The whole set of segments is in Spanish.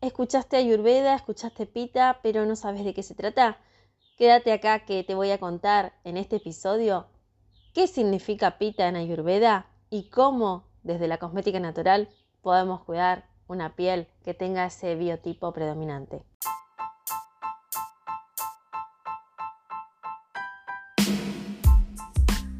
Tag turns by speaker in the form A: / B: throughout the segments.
A: escuchaste Ayurveda, escuchaste Pita, pero no sabes de qué se trata. Quédate acá que te voy a contar en este episodio qué significa Pita en Ayurveda y cómo desde la cosmética natural podemos cuidar una piel que tenga ese biotipo predominante.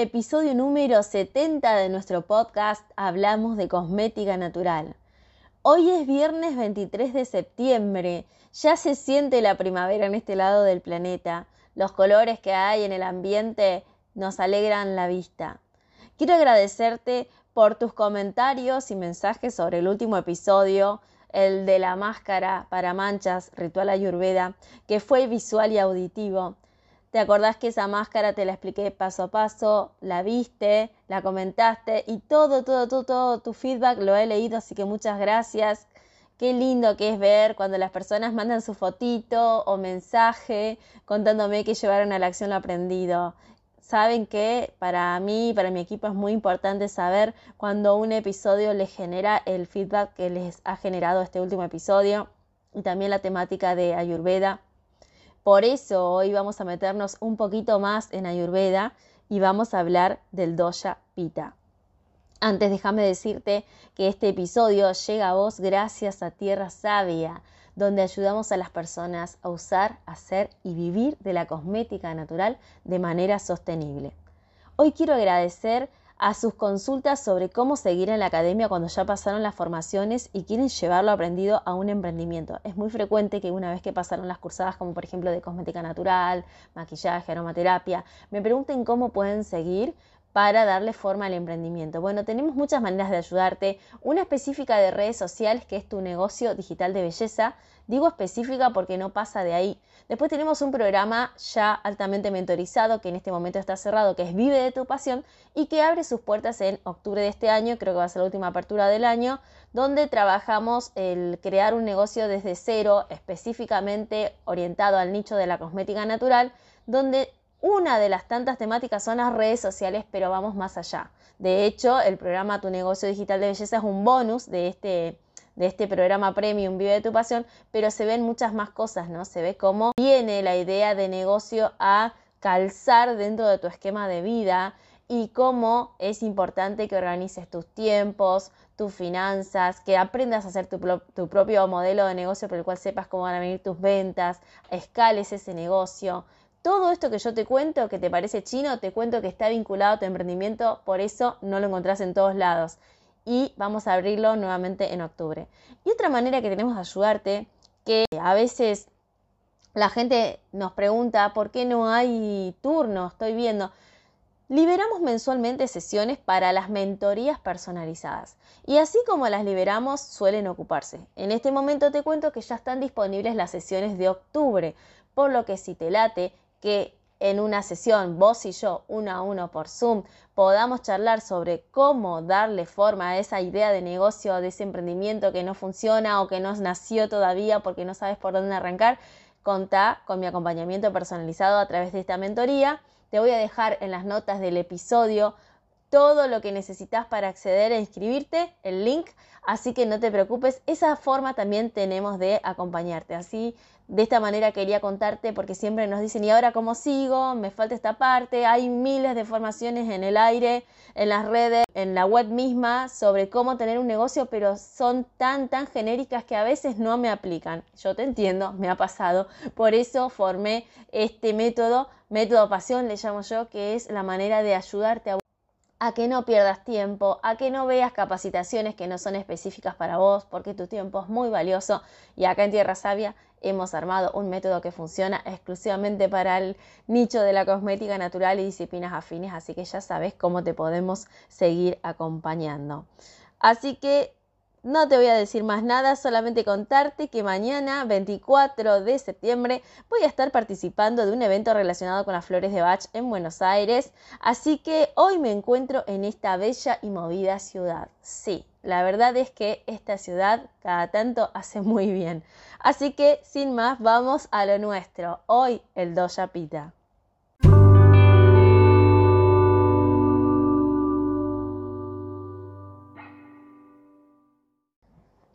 A: episodio número 70 de nuestro podcast Hablamos de Cosmética Natural. Hoy es viernes 23 de septiembre, ya se siente la primavera en este lado del planeta, los colores que hay en el ambiente nos alegran la vista. Quiero agradecerte por tus comentarios y mensajes sobre el último episodio, el de la máscara para manchas, ritual ayurveda, que fue visual y auditivo. ¿Te acordás que esa máscara te la expliqué paso a paso? La viste, la comentaste y todo, todo, todo, todo tu feedback lo he leído, así que muchas gracias. Qué lindo que es ver cuando las personas mandan su fotito o mensaje contándome que llevaron a la acción lo aprendido. Saben que para mí, para mi equipo es muy importante saber cuando un episodio les genera el feedback que les ha generado este último episodio y también la temática de Ayurveda por eso hoy vamos a meternos un poquito más en Ayurveda y vamos a hablar del Doya Pita. Antes déjame decirte que este episodio llega a vos gracias a Tierra Sabia, donde ayudamos a las personas a usar, hacer y vivir de la cosmética natural de manera sostenible. Hoy quiero agradecer a sus consultas sobre cómo seguir en la academia cuando ya pasaron las formaciones y quieren llevarlo aprendido a un emprendimiento. Es muy frecuente que una vez que pasaron las cursadas, como por ejemplo de cosmética natural, maquillaje, aromaterapia, me pregunten cómo pueden seguir para darle forma al emprendimiento? Bueno, tenemos muchas maneras de ayudarte. Una específica de redes sociales, que es tu negocio digital de belleza. Digo específica porque no pasa de ahí. Después tenemos un programa ya altamente mentorizado que en este momento está cerrado, que es Vive de tu pasión y que abre sus puertas en octubre de este año, creo que va a ser la última apertura del año, donde trabajamos el crear un negocio desde cero, específicamente orientado al nicho de la cosmética natural, donde una de las tantas temáticas son las redes sociales, pero vamos más allá. De hecho, el programa Tu negocio digital de belleza es un bonus de este de este programa premium Vive de tu pasión, pero se ven muchas más cosas, ¿no? Se ve cómo viene la idea de negocio a calzar dentro de tu esquema de vida y cómo es importante que organices tus tiempos, tus finanzas, que aprendas a hacer tu, tu, propio modelo de negocio por el cual sepas cómo van a venir tus ventas, escales ese negocio. Todo esto que yo te cuento, que te parece chino, te cuento que está vinculado a tu emprendimiento, por eso no lo encontrás en todos lados y vamos a abrirlo nuevamente en octubre. Y otra manera que tenemos de ayudarte, que a veces la gente nos pregunta por qué no hay turno, estoy viendo. Liberamos mensualmente sesiones para las mentorías personalizadas y así como las liberamos suelen ocuparse. En este momento te cuento que ya están disponibles las sesiones de octubre, por lo que si te late que en una sesión, vos y yo, uno a uno por Zoom, podamos charlar sobre cómo darle forma a esa idea de negocio, de ese emprendimiento que no funciona o que no nació todavía porque no sabes por dónde arrancar, contá con mi acompañamiento personalizado a través de esta mentoría. Te voy a dejar en las notas del episodio todo lo que necesitas para acceder a inscribirte, el link, así que no te preocupes, esa forma también tenemos de acompañarte, así de esta manera quería contarte porque siempre nos dicen, ¿y ahora cómo sigo? Me falta esta parte. Hay miles de formaciones en el aire, en las redes, en la web misma sobre cómo tener un negocio, pero son tan, tan genéricas que a veces no me aplican. Yo te entiendo, me ha pasado. Por eso formé este método, método pasión le llamo yo, que es la manera de ayudarte a a que no pierdas tiempo, a que no veas capacitaciones que no son específicas para vos, porque tu tiempo es muy valioso y acá en Tierra Sabia hemos armado un método que funciona exclusivamente para el nicho de la cosmética natural y disciplinas afines, así que ya sabes cómo te podemos seguir acompañando. Así que no te voy a decir más nada, solamente contarte que mañana, 24 de septiembre, voy a estar participando de un evento relacionado con las flores de Bach en Buenos Aires, así que hoy me encuentro en esta bella y movida ciudad. Sí, la verdad es que esta ciudad cada tanto hace muy bien. Así que, sin más, vamos a lo nuestro. Hoy el Doya Pita.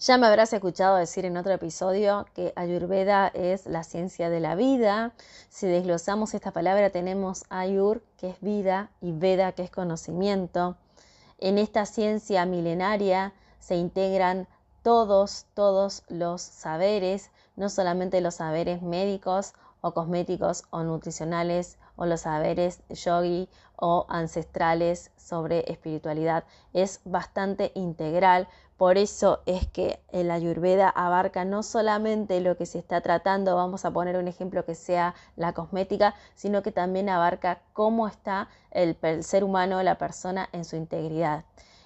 A: Ya me habrás escuchado decir en otro episodio que Ayurveda es la ciencia de la vida. Si desglosamos esta palabra tenemos Ayur, que es vida, y Veda, que es conocimiento. En esta ciencia milenaria se integran todos, todos los saberes, no solamente los saberes médicos o cosméticos o nutricionales o los saberes yogi o ancestrales sobre espiritualidad. Es bastante integral por eso es que el ayurveda abarca no solamente lo que se está tratando, vamos a poner un ejemplo que sea la cosmética, sino que también abarca cómo está el, ser humano, la persona en su integridad.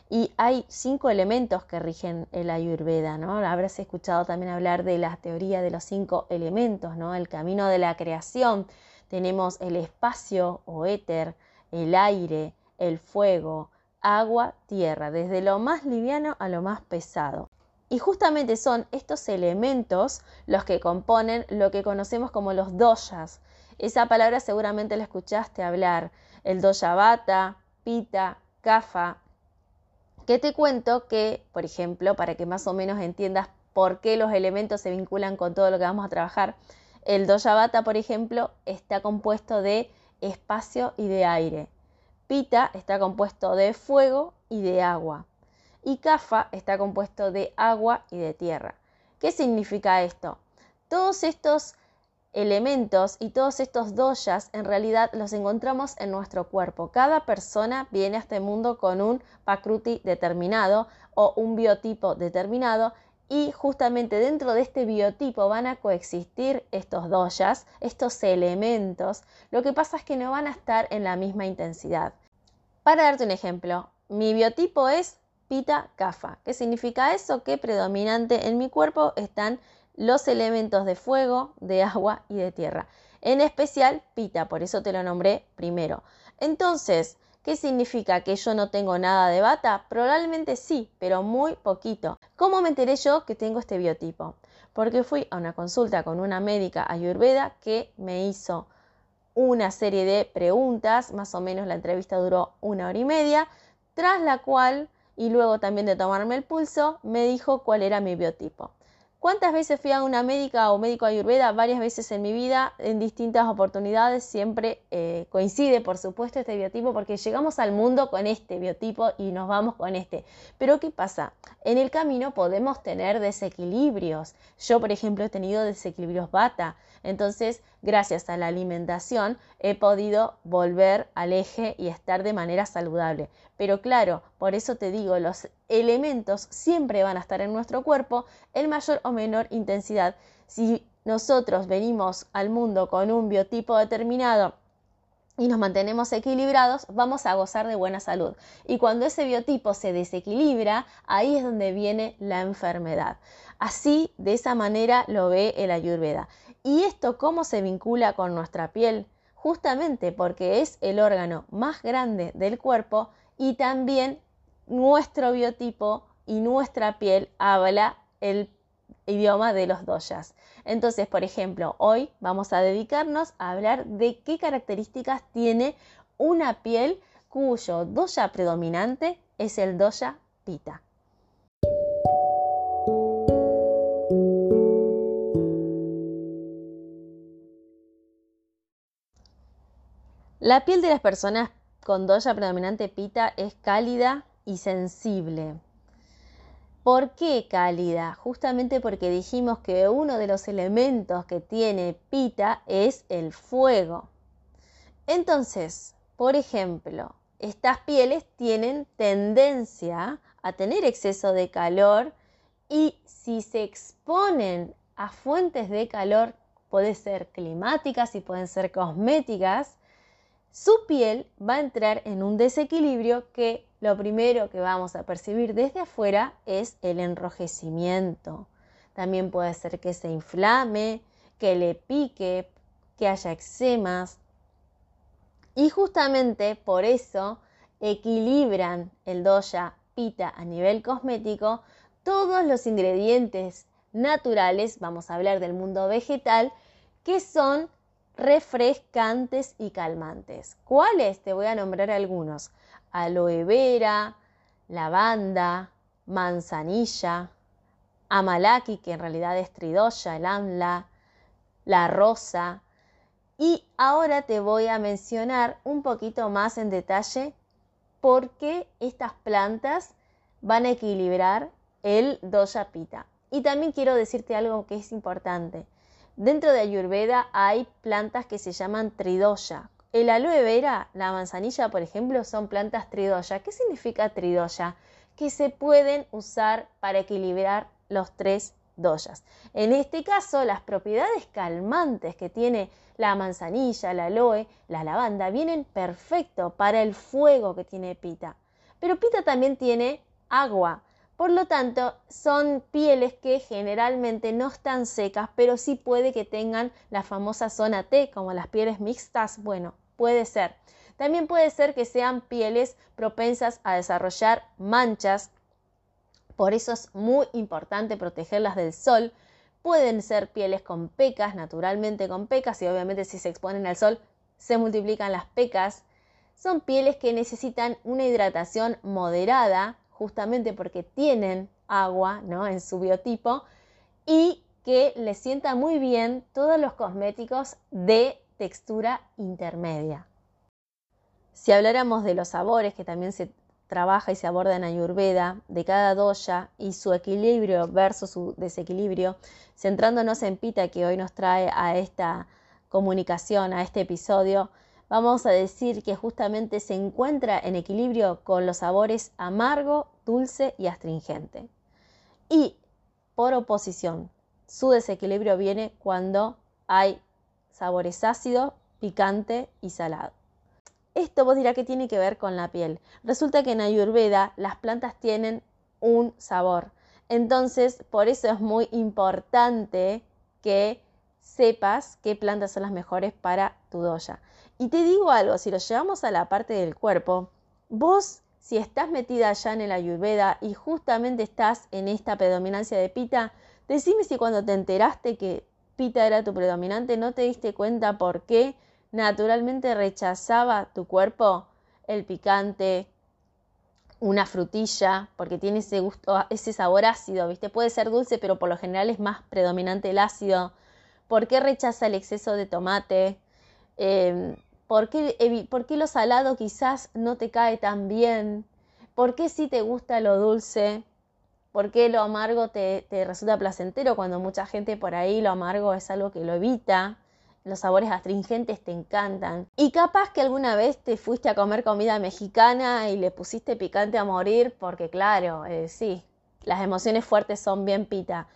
A: Y hay cinco elementos que rigen el ayurveda, ¿no? Habrás escuchado también hablar de la teoría de los cinco elementos, ¿no? El camino de la creación. Tenemos el espacio o éter, el aire, el fuego, agua, tierra, desde lo más liviano a lo más pesado. Y justamente son estos elementos los que componen lo que conocemos como los doyas. Esa palabra seguramente la escuchaste hablar, el doya bata, pita, kafa. Que te cuento que, por ejemplo, para que más o menos entiendas por qué los elementos se vinculan con todo lo que vamos a trabajar, el doya bata, por ejemplo, está compuesto de espacio y de aire. Pita está compuesto de fuego y de agua. Y Kafa está compuesto de agua y de tierra. ¿Qué significa esto? Todos estos elementos y todos estos doyas en realidad los encontramos en nuestro cuerpo. Cada persona viene a este mundo con un pakruti determinado o un biotipo determinado y justamente dentro de este biotipo van a coexistir estos doyas, estos elementos. Lo que pasa es que no van a estar en la misma intensidad. Para darte un ejemplo, mi biotipo es pita kafa. ¿Qué significa eso? Que predominante en mi cuerpo están los elementos de fuego, de agua y de tierra. En especial pita, por eso te lo nombré primero. Entonces, ¿qué significa que yo no tengo nada de bata? Probablemente sí, pero muy poquito. ¿Cómo me enteré yo que tengo este biotipo? Porque fui a una consulta con una médica ayurveda que me hizo una serie de preguntas, más o menos la entrevista duró una hora y media, tras la cual, y luego también de tomarme el pulso, me dijo cuál era mi biotipo. ¿Cuántas veces fui a una médica o médico ayurveda? Varias veces en mi vida, en distintas oportunidades, siempre eh, coincide, por supuesto, este biotipo, porque llegamos al mundo con este biotipo y nos vamos con este. Pero ¿qué pasa? En el camino podemos tener desequilibrios. Yo, por ejemplo, he tenido desequilibrios bata. Entonces, gracias a la alimentación, he podido volver al eje y estar de manera saludable. Pero claro, por eso te digo, los elementos siempre van a estar en nuestro cuerpo en mayor o menor intensidad. Si nosotros venimos al mundo con un biotipo determinado y nos mantenemos equilibrados, vamos a gozar de buena salud. Y cuando ese biotipo se desequilibra, ahí es donde viene la enfermedad. Así, de esa manera lo ve el ayurveda. ¿Y esto cómo se vincula con nuestra piel? Justamente porque es el órgano más grande del cuerpo y también nuestro biotipo y nuestra piel habla el idioma de los doyas. Entonces, por ejemplo, hoy vamos a dedicarnos a hablar de qué características tiene una piel cuyo doya predominante es el doya pita. La piel de las personas con doya predominante pita es cálida y sensible. ¿Por qué cálida? Justamente porque dijimos que uno de los elementos que tiene pita es el fuego. Entonces, por ejemplo, estas pieles tienen tendencia a tener exceso de calor y si se exponen a fuentes de calor, puede ser climáticas y pueden ser cosméticas, su piel va a entrar en un desequilibrio que lo primero que vamos a percibir desde afuera es el enrojecimiento. También puede ser que se inflame, que le pique, que haya eczemas. Y justamente por eso equilibran el doya pita a nivel cosmético todos los ingredientes naturales, vamos a hablar del mundo vegetal, que son refrescantes y calmantes. ¿Cuáles? Te voy a nombrar algunos. Aloe vera, lavanda, manzanilla, amalaki, que en realidad es tridoya, el amla, la rosa. Y ahora te voy a mencionar un poquito más en detalle por qué estas plantas van a equilibrar el doya pita. Y también quiero decirte algo que es importante. Dentro de Ayurveda hay plantas que se llaman tridoya. El aloe vera, la manzanilla, por ejemplo, son plantas tridoya. ¿Qué significa tridoya? Que se pueden usar para equilibrar los tres doyas. En este caso, las propiedades calmantes que tiene la manzanilla, la aloe, la lavanda, vienen perfecto para el fuego que tiene Pita. Pero Pita también tiene agua. Por lo tanto, son pieles que generalmente no están secas, pero sí puede que tengan la famosa zona T, como las pieles mixtas. Bueno, puede ser. También puede ser que sean pieles propensas a desarrollar manchas. Por eso es muy importante protegerlas del sol. Pueden ser pieles con pecas, naturalmente con pecas, y obviamente si se exponen al sol se multiplican las pecas. Son pieles que necesitan una hidratación moderada, justamente porque tienen agua ¿no? en su biotipo y que les sienta muy bien todos los cosméticos de textura intermedia. Si habláramos de los sabores que también se trabaja y se aborda en Ayurveda, de cada doya y su equilibrio versus su desequilibrio, centrándonos en Pita que hoy nos trae a esta comunicación, a este episodio, vamos a decir que justamente se encuentra en equilibrio con los sabores amargo, dulce y astringente. Y por oposición, su desequilibrio viene cuando hay sabores ácido, picante y salado. Esto vos dirá que tiene que ver con la piel. Resulta que en Ayurveda las plantas tienen un sabor. Entonces, por eso es muy importante que sepas qué plantas son las mejores para tu doya. Y te digo algo, si lo llevamos a la parte del cuerpo, vos si estás metida allá en el ayurveda y justamente estás en esta predominancia de pita, decime si cuando te enteraste que pita era tu predominante no te diste cuenta por qué naturalmente rechazaba tu cuerpo el picante, una frutilla, porque tiene ese gusto, ese sabor ácido, ¿viste? Puede ser dulce, pero por lo general es más predominante el ácido. ¿Por qué rechaza el exceso de tomate? Em, ¿Por qué, ¿Por qué, lo salado quizás no te cae tan bien? ¿Por qué sí te gusta lo dulce? ¿Por qué lo amargo te, resulta placentero cuando mucha gente por ahí lo amargo es algo que lo evita? Los sabores astringentes te encantan. Y capaz que alguna vez te fuiste a comer comida mexicana y le pusiste picante a morir porque claro, eh, sí, las emociones fuertes son bien pita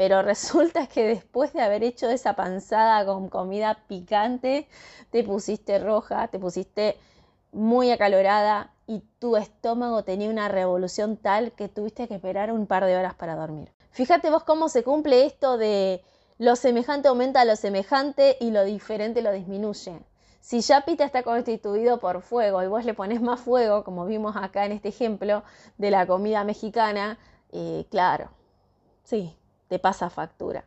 A: pero resulta que después de haber hecho esa panzada con comida picante, te pusiste roja, te pusiste muy acalorada y tu estómago tenía una revolución tal que tuviste que esperar un par de horas para dormir. Fíjate vos cómo se cumple esto de lo semejante aumenta lo semejante y lo diferente lo disminuye. Si ya Pita está constituido por fuego y vos le pones más fuego, como vimos acá en este ejemplo de la comida mexicana, eh, claro, sí, te pasa factura.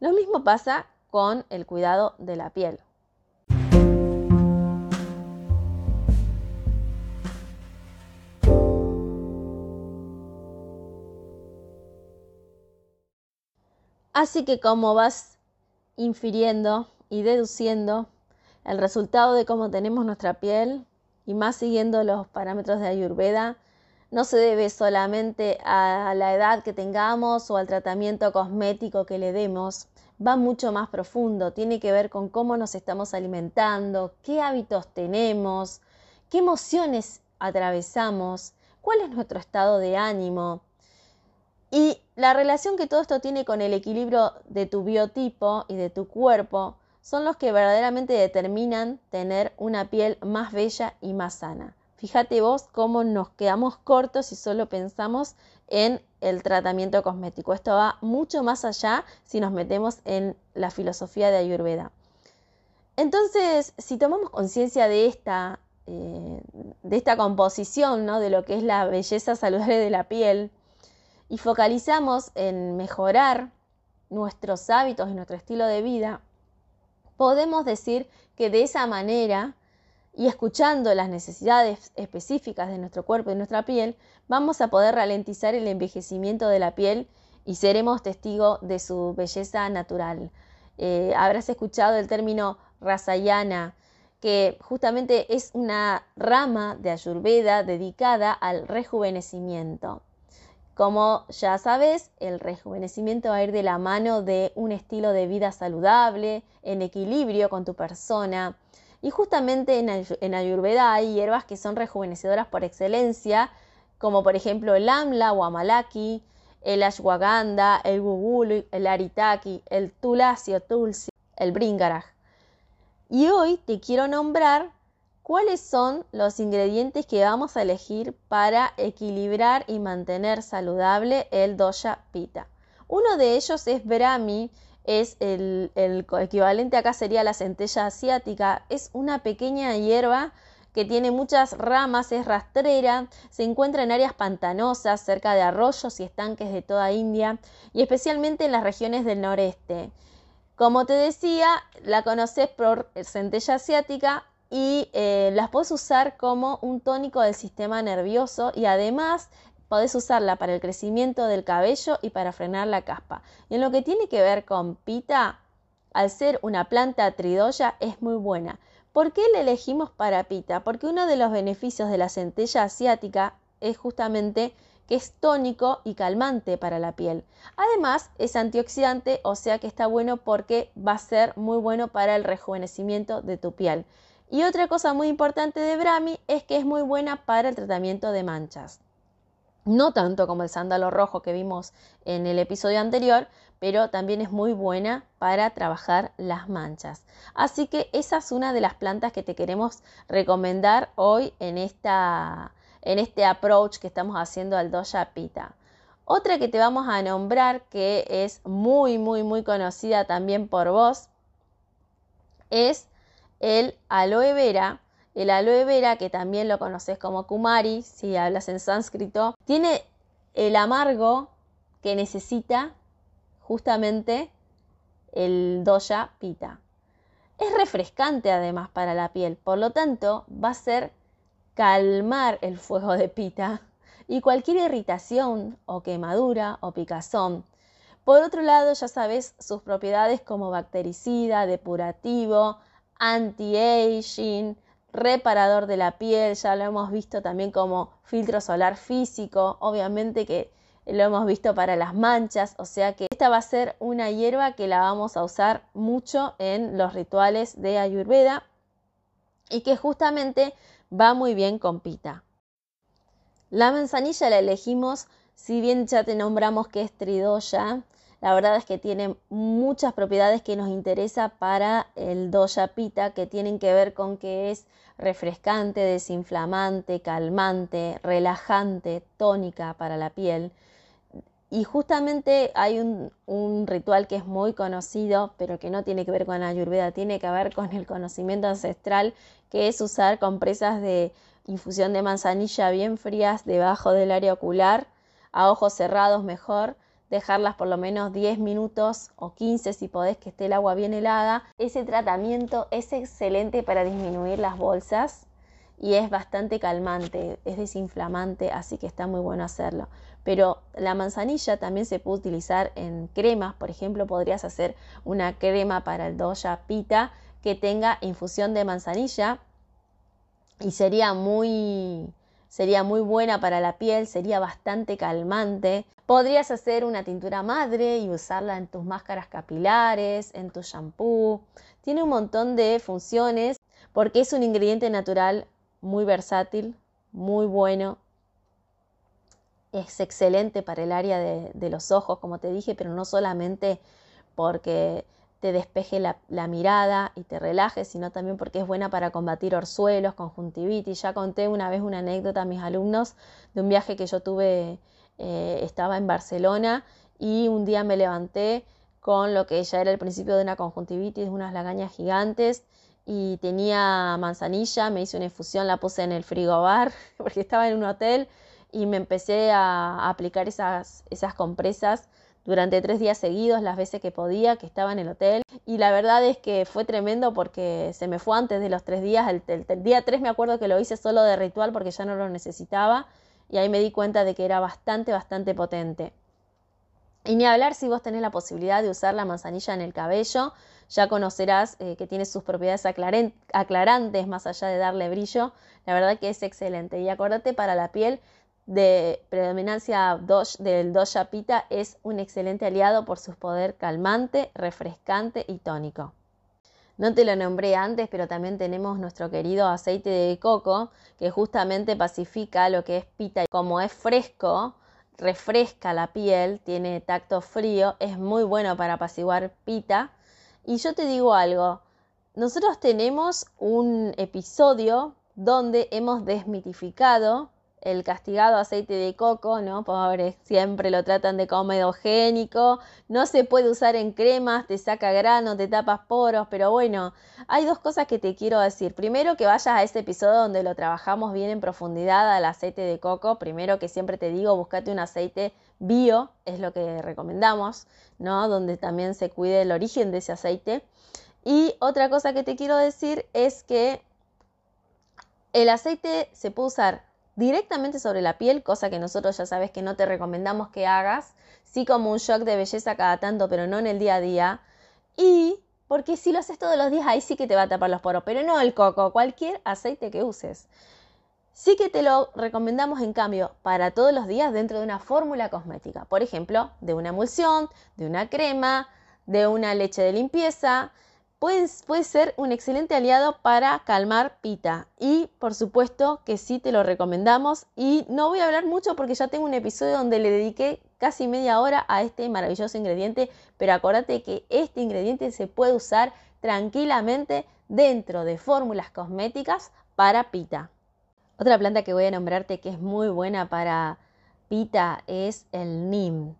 A: Lo mismo pasa con el cuidado de la piel. Así que como vas infiriendo y deduciendo el resultado de cómo tenemos nuestra piel y más siguiendo los parámetros de Ayurveda, no se debe solamente a la edad que tengamos o al tratamiento cosmético que le demos, va mucho más profundo, tiene que ver con cómo nos estamos alimentando, qué hábitos tenemos, qué emociones atravesamos, cuál es nuestro estado de ánimo. Y la relación que todo esto tiene con el equilibrio de tu biotipo y de tu cuerpo son los que verdaderamente determinan tener una piel más bella y más sana. Fíjate vos cómo nos quedamos cortos si solo pensamos en el tratamiento cosmético. Esto va mucho más allá si nos metemos en la filosofía de Ayurveda. Entonces, si tomamos conciencia de esta, eh, de esta composición, ¿no? de lo que es la belleza saludable de la piel, y focalizamos en mejorar nuestros hábitos y nuestro estilo de vida, podemos decir que de esa manera y escuchando las necesidades específicas de nuestro cuerpo y nuestra piel, vamos a poder ralentizar el envejecimiento de la piel y seremos testigos de su belleza natural. Eh, habrás escuchado el término rasayana, que justamente es una rama de Ayurveda dedicada al rejuvenecimiento. Como ya sabes, el rejuvenecimiento va a ir de la mano de un estilo de vida saludable, en equilibrio con tu persona. Y justamente en, Ayurveda hay hierbas que son rejuvenecedoras por excelencia, como por ejemplo el amla o amalaki, el ashwagandha, el gugulu, el aritaki, el tulasi o tulsi, el bringaraj. Y hoy te quiero nombrar ¿Cuáles son los ingredientes que vamos a elegir para equilibrar y mantener saludable el dosha pita? Uno de ellos es Brahmi, es el, equivalente acá sería la centella asiática, es una pequeña hierba que tiene muchas ramas, es rastrera, se encuentra en áreas pantanosas, cerca de arroyos y estanques de toda India y especialmente en las regiones del noreste. Como te decía, la conoces por centella asiática, y eh, las puedes usar como un tónico del sistema nervioso y además podés usarla para el crecimiento del cabello y para frenar la caspa. Y en lo que tiene que ver con pita, al ser una planta tridoya es muy buena. ¿Por qué la elegimos para pita? Porque uno de los beneficios de la centella asiática es justamente que es tónico y calmante para la piel. Además, es antioxidante, o sea que está bueno porque va a ser muy bueno para el rejuvenecimiento de tu piel. Y otra cosa muy importante de Brahmi es que es muy buena para el tratamiento de manchas. No tanto como el sándalo rojo que vimos en el episodio anterior, pero también es muy buena para trabajar las manchas. Así que esa es una de las plantas que te queremos recomendar hoy en, esta, en este approach que estamos haciendo al Doja Pita. Otra que te vamos a nombrar que es muy, muy, muy conocida también por vos es el aloe vera. El aloe vera, que también lo conoces como kumari, si hablas en sánscrito, tiene el amargo que necesita justamente el doya pita. Es refrescante además para la piel, por lo tanto va a ser calmar el fuego de pita y cualquier irritación o quemadura o picazón. Por otro lado, ya sabes sus propiedades como bactericida, depurativo, anti-aging, reparador de la piel, ya lo hemos visto también como filtro solar físico, obviamente que lo hemos visto para las manchas, o sea que esta va a ser una hierba que la vamos a usar mucho en los rituales de Ayurveda y que justamente va muy bien con pita. La manzanilla la elegimos, si bien ya te nombramos que es tridoya, la verdad es que tiene muchas propiedades que nos interesa para el doya pita, que tienen que ver con que es refrescante, desinflamante, calmante, relajante, tónica para la piel. Y justamente hay un, un, ritual que es muy conocido, pero que no tiene que ver con la ayurveda, tiene que ver con el conocimiento ancestral, que es usar compresas de infusión de manzanilla bien frías debajo del área ocular, a ojos cerrados mejor, dejarlas por lo menos 10 minutos o 15 si podés que esté el agua bien helada. Ese tratamiento es excelente para disminuir las bolsas y es bastante calmante, es desinflamante, así que está muy bueno hacerlo. Pero la manzanilla también se puede utilizar en cremas, por ejemplo, podrías hacer una crema para el doya pita que tenga infusión de manzanilla y sería muy sería muy buena para la piel, sería bastante calmante. Podrías hacer una tintura madre y usarla en tus máscaras capilares, en tu shampoo. Tiene un montón de funciones porque es un ingrediente natural muy versátil, muy bueno. Es excelente para el área de, los ojos, como te dije, pero no solamente porque te despeje la, mirada y te relaje, sino también porque es buena para combatir orzuelos, conjuntivitis. Ya conté una vez una anécdota a mis alumnos de un viaje que yo tuve, eh, estaba en Barcelona y un día me levanté con lo que ya era el principio de una conjuntivitis, unas lagañas gigantes y tenía manzanilla, me hice una infusión, la puse en el frigobar porque estaba en un hotel y me empecé a, aplicar esas, esas compresas durante tres días seguidos, las veces que podía, que estaba en el hotel. Y la verdad es que fue tremendo porque se me fue antes de los tres días. El, día tres me acuerdo que lo hice solo de ritual porque ya no lo necesitaba. Y ahí me di cuenta de que era bastante, bastante potente. Y ni hablar si vos tenés la posibilidad de usar la manzanilla en el cabello, ya conocerás eh, que tiene sus propiedades aclarantes más allá de darle brillo. La verdad que es excelente. Y acordate para la piel de predominancia del dosha pita es un excelente aliado por su poder calmante, refrescante y tónico. No te lo nombré antes, pero también tenemos nuestro querido aceite de coco que justamente pacifica lo que es pita. Como es fresco, refresca la piel, tiene tacto frío, es muy bueno para apaciguar pita. Y yo te digo algo, nosotros tenemos un episodio donde hemos desmitificado el castigado aceite de coco, ¿no? Pobre, siempre lo tratan de comedogénico, no se puede usar en cremas, te saca grano, te tapas poros, pero bueno, hay dos cosas que te quiero decir. Primero que vayas a ese episodio donde lo trabajamos bien en profundidad al aceite de coco. Primero que siempre te digo, búscate un aceite bio, es lo que recomendamos, ¿no? Donde también se cuide el origen de ese aceite. Y otra cosa que te quiero decir es que el aceite se puede usar directamente sobre la piel, cosa que nosotros ya sabes que no te recomendamos que hagas, sí como un shock de belleza cada tanto, pero no en el día a día. Y porque si lo haces todos los días, ahí sí que te va a tapar los poros, pero no el coco, cualquier aceite que uses. Sí que te lo recomendamos en cambio para todos los días dentro de una fórmula cosmética, por ejemplo, de una emulsión, de una crema, de una leche de limpieza, puede, ser un excelente aliado para calmar pita. Y por supuesto que sí te lo recomendamos. Y no voy a hablar mucho porque ya tengo un episodio donde le dediqué casi media hora a este maravilloso ingrediente. Pero acuérdate que este ingrediente se puede usar tranquilamente dentro de fórmulas cosméticas para pita. Otra planta que voy a nombrarte que es muy buena para pita es el NIM.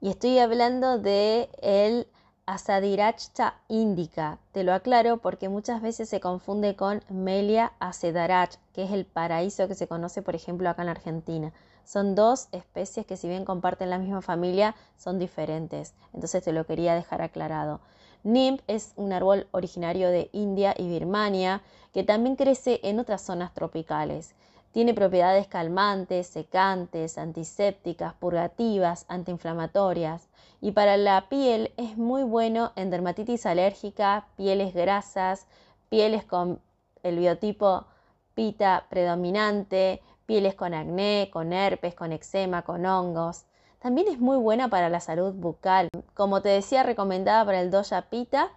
A: Y estoy hablando de el Azadirachta indica. Te lo aclaro porque muchas veces se confunde con Melia acedarach, que es el paraíso que se conoce, por ejemplo, acá en la Argentina. Son dos especies que si bien comparten la misma familia, son diferentes. Entonces te lo quería dejar aclarado. Nimb es un árbol originario de India y Birmania que también crece en otras zonas tropicales. Tiene propiedades calmantes, secantes, antisépticas, purgativas, antiinflamatorias y para la piel es muy bueno en dermatitis alérgica, pieles grasas, pieles con el biotipo pita predominante, pieles con acné, con herpes, con eczema, con hongos. También es muy buena para la salud bucal. Como te decía, recomendada para el doya pita,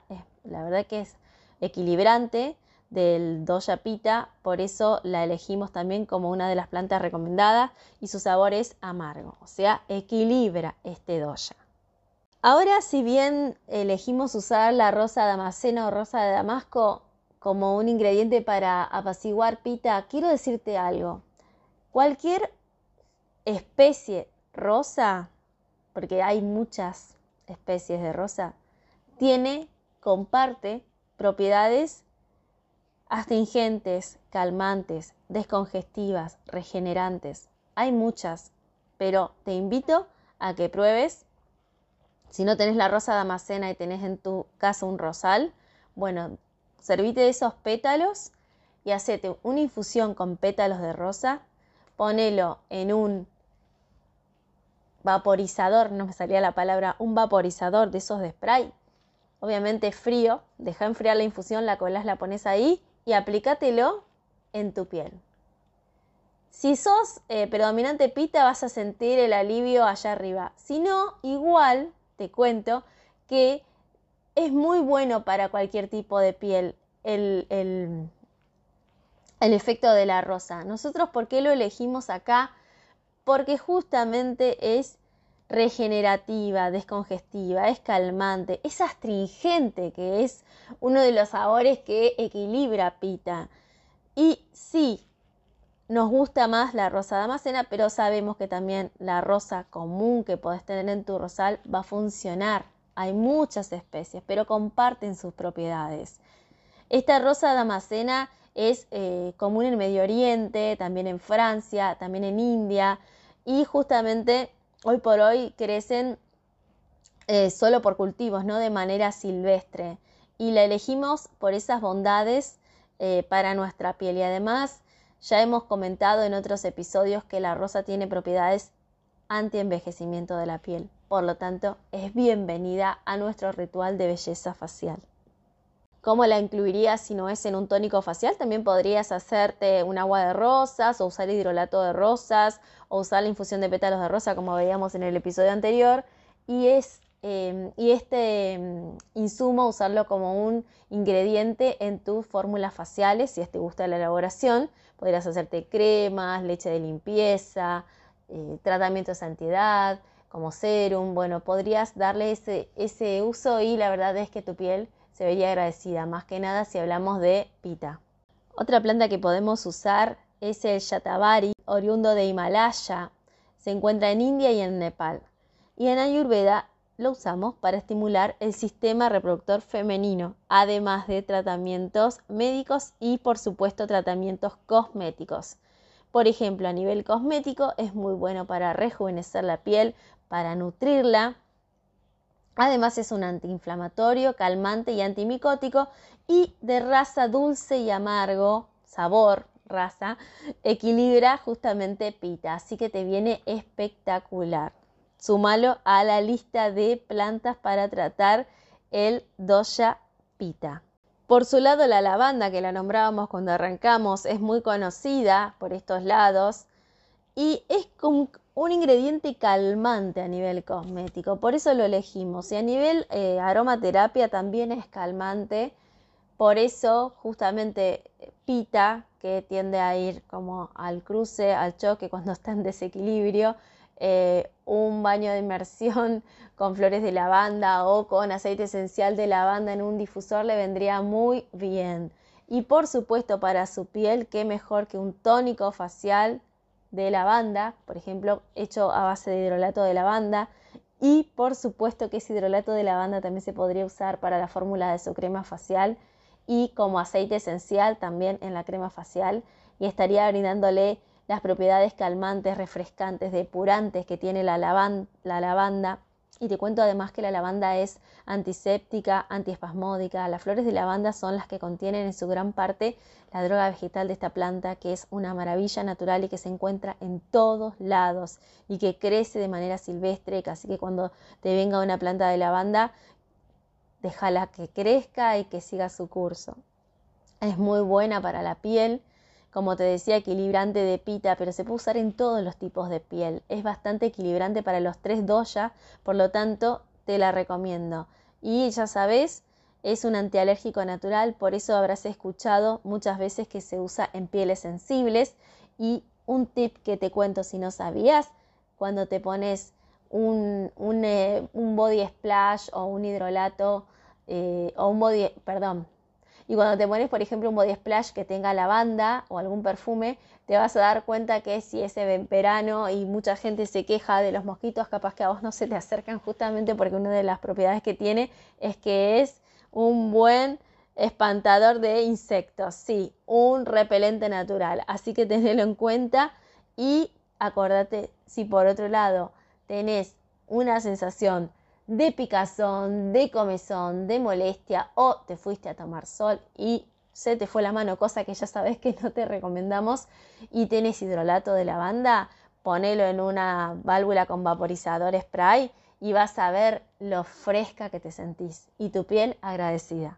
A: la verdad que es equilibrante, del doya pita, por eso la elegimos también como una de las plantas recomendadas y su sabor es amargo, o sea, equilibra este doya. Ahora, si bien elegimos usar la rosa damascena o rosa de damasco como un ingrediente para apaciguar pita, quiero decirte algo. Cualquier especie rosa, porque hay muchas especies de rosa, tiene, comparte propiedades astringentes, calmantes, descongestivas, regenerantes. Hay muchas, pero te invito a que pruebes. Si no tenés la rosa damascena y tenés en tu casa un rosal, bueno, servite de esos pétalos y hacete una infusión con pétalos de rosa, ponelo en un vaporizador, no me salía la palabra, un vaporizador de esos de spray, obviamente frío, deja enfriar la infusión, la colas, la pones ahí y aplícatelo en tu piel. Si sos eh, predominante pita vas a sentir el alivio allá arriba. Si no, igual te cuento que es muy bueno para cualquier tipo de piel el, el, el efecto de la rosa. Nosotros, ¿por qué lo elegimos acá? Porque justamente es regenerativa, descongestiva, es calmante, es astringente, que es uno de los sabores que equilibra pita. Y sí, nos gusta más la rosa damascena, pero sabemos que también la rosa común que podés tener en tu rosal va a funcionar. Hay muchas especies, pero comparten sus propiedades. Esta rosa damascena es eh, común en Medio Oriente, también en Francia, también en India, y justamente hoy por hoy crecen eh, solo por cultivos, no de manera silvestre. Y la elegimos por esas bondades eh, para nuestra piel. Y además ya hemos comentado en otros episodios que la rosa tiene propiedades anti-envejecimiento de la piel. Por lo tanto, es bienvenida a nuestro ritual de belleza facial. ¿Cómo la incluirías si no es en un tónico facial? También podrías hacerte un agua de rosas o usar hidrolato de rosas o usar la infusión de pétalos de rosa como veíamos en el episodio anterior. Y, es, em, y este em, insumo usarlo como un ingrediente en tus fórmulas faciales si te gusta la elaboración. Podrías hacerte cremas, leche de limpieza, eh, tratamientos de antiedad como serum. Bueno, podrías darle ese, ese uso y la verdad es que tu piel se vería agradecida, más que nada si hablamos de pita. Otra planta que podemos usar es el shatavari, oriundo de Himalaya. Se encuentra en India y en Nepal. Y en Ayurveda lo usamos para estimular el sistema reproductor femenino, además de tratamientos médicos y por supuesto tratamientos cosméticos. Por ejemplo, a nivel cosmético es muy bueno para rejuvenecer la piel, para nutrirla, Además es un antiinflamatorio, calmante y antimicótico y de raza dulce y amargo, sabor, raza, equilibra justamente pita, así que te viene espectacular. Súmalo a la lista de plantas para tratar el doya pita. Por su lado, la lavanda, que la nombrábamos cuando arrancamos, es muy conocida por estos lados y es un ingrediente calmante a nivel cosmético, por eso lo elegimos. Y a nivel eh, aromaterapia también es calmante, por eso justamente Pita, que tiende a ir como al cruce, al choque cuando está en desequilibrio, eh, un baño de inmersión con flores de lavanda o con aceite esencial de lavanda en un difusor le vendría muy bien. Y por supuesto para su piel, qué mejor que un tónico facial de lavanda, por ejemplo, hecho a base de hidrolato de lavanda. Y por supuesto que ese hidrolato de lavanda también se podría usar para la fórmula de su crema facial y como aceite esencial también en la crema facial y estaría brindándole las propiedades calmantes, refrescantes, depurantes que tiene la, la lavanda y te cuento además que la lavanda es antiséptica, antiespasmódica. Las flores de lavanda son las que contienen en su gran parte la droga vegetal de esta planta, que es una maravilla natural y que se encuentra en todos lados y que crece de manera silvestre. Así que cuando te venga una planta de lavanda, déjala que crezca y que siga su curso. Es muy buena para la piel como te decía, equilibrante de pita, pero se puede usar en todos los tipos de piel. Es bastante equilibrante para los tres doya, por lo tanto te la recomiendo. Y ya sabes, es un antialérgico natural, por eso habrás escuchado muchas veces que se usa en pieles sensibles. Y un tip que te cuento si no sabías, cuando te pones un, un, eh, body splash o un hidrolato eh, o un body, perdón, y cuando te pones, por ejemplo, un body splash que tenga lavanda o algún perfume, te vas a dar cuenta que si es verano y mucha gente se queja de los mosquitos, capaz que a vos no se te acercan justamente porque una de las propiedades que tiene es que es un buen espantador de insectos, sí, un repelente natural. Así que tenelo en cuenta y acordate si por otro lado tenés una sensación de picazón, de comezón, de molestia o te fuiste a tomar sol y se te fue la mano, cosa que ya sabes que no te recomendamos y tenés hidrolato de lavanda, ponelo en una válvula con vaporizador spray y vas a ver lo fresca que te sentís y tu piel agradecida.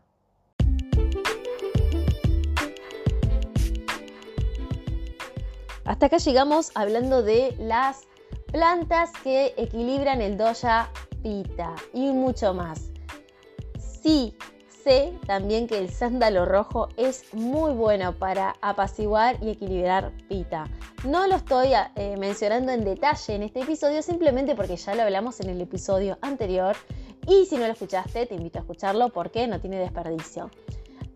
A: Hasta acá llegamos hablando de las plantas que equilibran el doya y mucho más. Sí, sé también que el sándalo rojo es muy bueno para apaciguar y equilibrar pita. No lo estoy eh, mencionando en detalle en este episodio simplemente porque ya lo hablamos en el episodio anterior y si no lo escuchaste te invito a escucharlo porque no tiene desperdicio.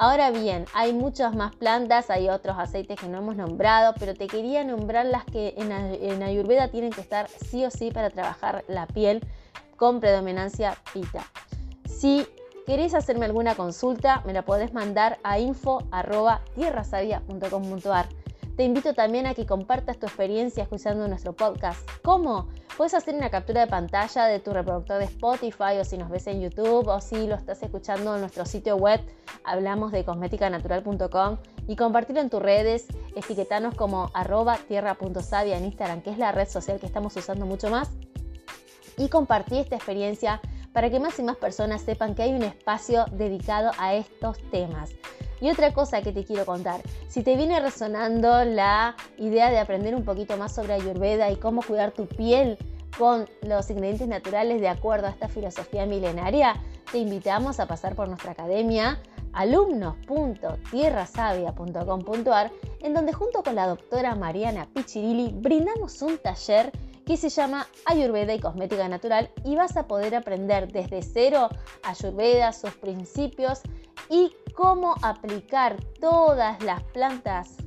A: Ahora bien, hay muchas más plantas, hay otros aceites que no hemos nombrado, pero te quería nombrar las que en, Ayurveda tienen que estar sí o sí para trabajar la piel con predominancia pita. Si querés hacerme alguna consulta, me la podés mandar a info.tierrasavia.com.ar. Te invito también a que compartas tu experiencia escuchando nuestro podcast. ¿Cómo? Puedes hacer una captura de pantalla de tu reproductor de Spotify o si nos ves en YouTube o si lo estás escuchando en nuestro sitio web, hablamos de cosméticanatural.com y compartirlo en tus redes, etiquetanos como arroba tierra.savia en Instagram, que es la red social que estamos usando mucho más, y compartir esta experiencia para que más y más personas sepan que hay un espacio dedicado a estos temas. Y otra cosa que te quiero contar, si te viene resonando la idea de aprender un poquito más sobre Ayurveda y cómo cuidar tu piel con los ingredientes naturales de acuerdo a esta filosofía milenaria, te invitamos a pasar por nuestra academia alumnos.tierrasavia.com.ar en donde junto con la doctora Mariana Pichirilli brindamos un taller que se llama Ayurveda y Cosmética Natural y vas a poder aprender desde cero Ayurveda, sus principios y cómo aplicar todas las plantas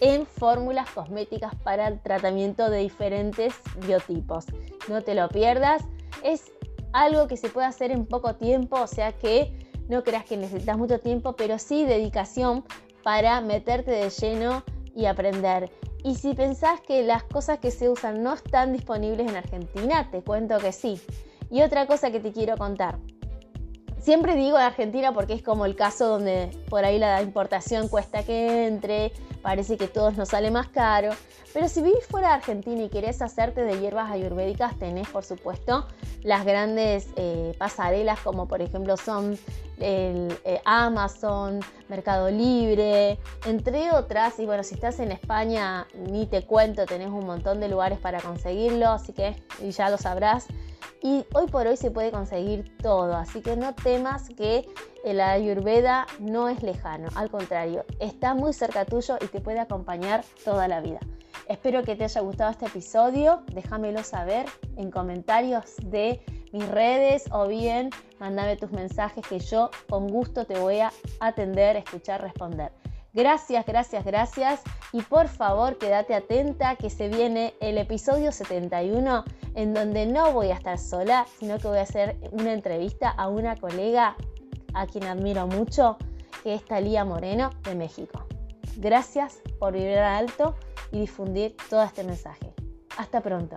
A: en fórmulas cosméticas para el tratamiento de diferentes biotipos. No te lo pierdas, es algo que se puede hacer en poco tiempo, o sea que no creas que necesitas mucho tiempo, pero sí dedicación para meterte de lleno y aprender. Y si pensás que las cosas que se usan no están disponibles en Argentina, te cuento que sí. Y otra cosa que te quiero contar. Siempre digo de Argentina porque es como el caso donde por ahí la importación cuesta que entre, parece que todo nos sale más caro. Pero si vivís fuera de Argentina y querés hacerte de hierbas ayurvédicas, tenés por supuesto las grandes eh, pasarelas como por ejemplo son eh, Amazon, Mercado Libre, entre otras. Y bueno, si estás en España, ni te cuento, tenés un montón de lugares para conseguirlo, así que ya lo sabrás. Y hoy por hoy se puede conseguir todo, así que no temas que la ayurveda no es lejano, al contrario, está muy cerca tuyo y te puede acompañar toda la vida. Espero que te haya gustado este episodio, déjamelo saber en comentarios de mis redes o bien mandame tus mensajes que yo con gusto te voy a atender, escuchar, responder. Gracias, gracias, gracias. Y por favor, quédate atenta que se viene el episodio 71 en donde no voy a estar sola, sino que voy a hacer una entrevista a una colega a quien admiro mucho, que es Talía Moreno de México. Gracias por vivir alto y difundir todo este mensaje. Hasta pronto.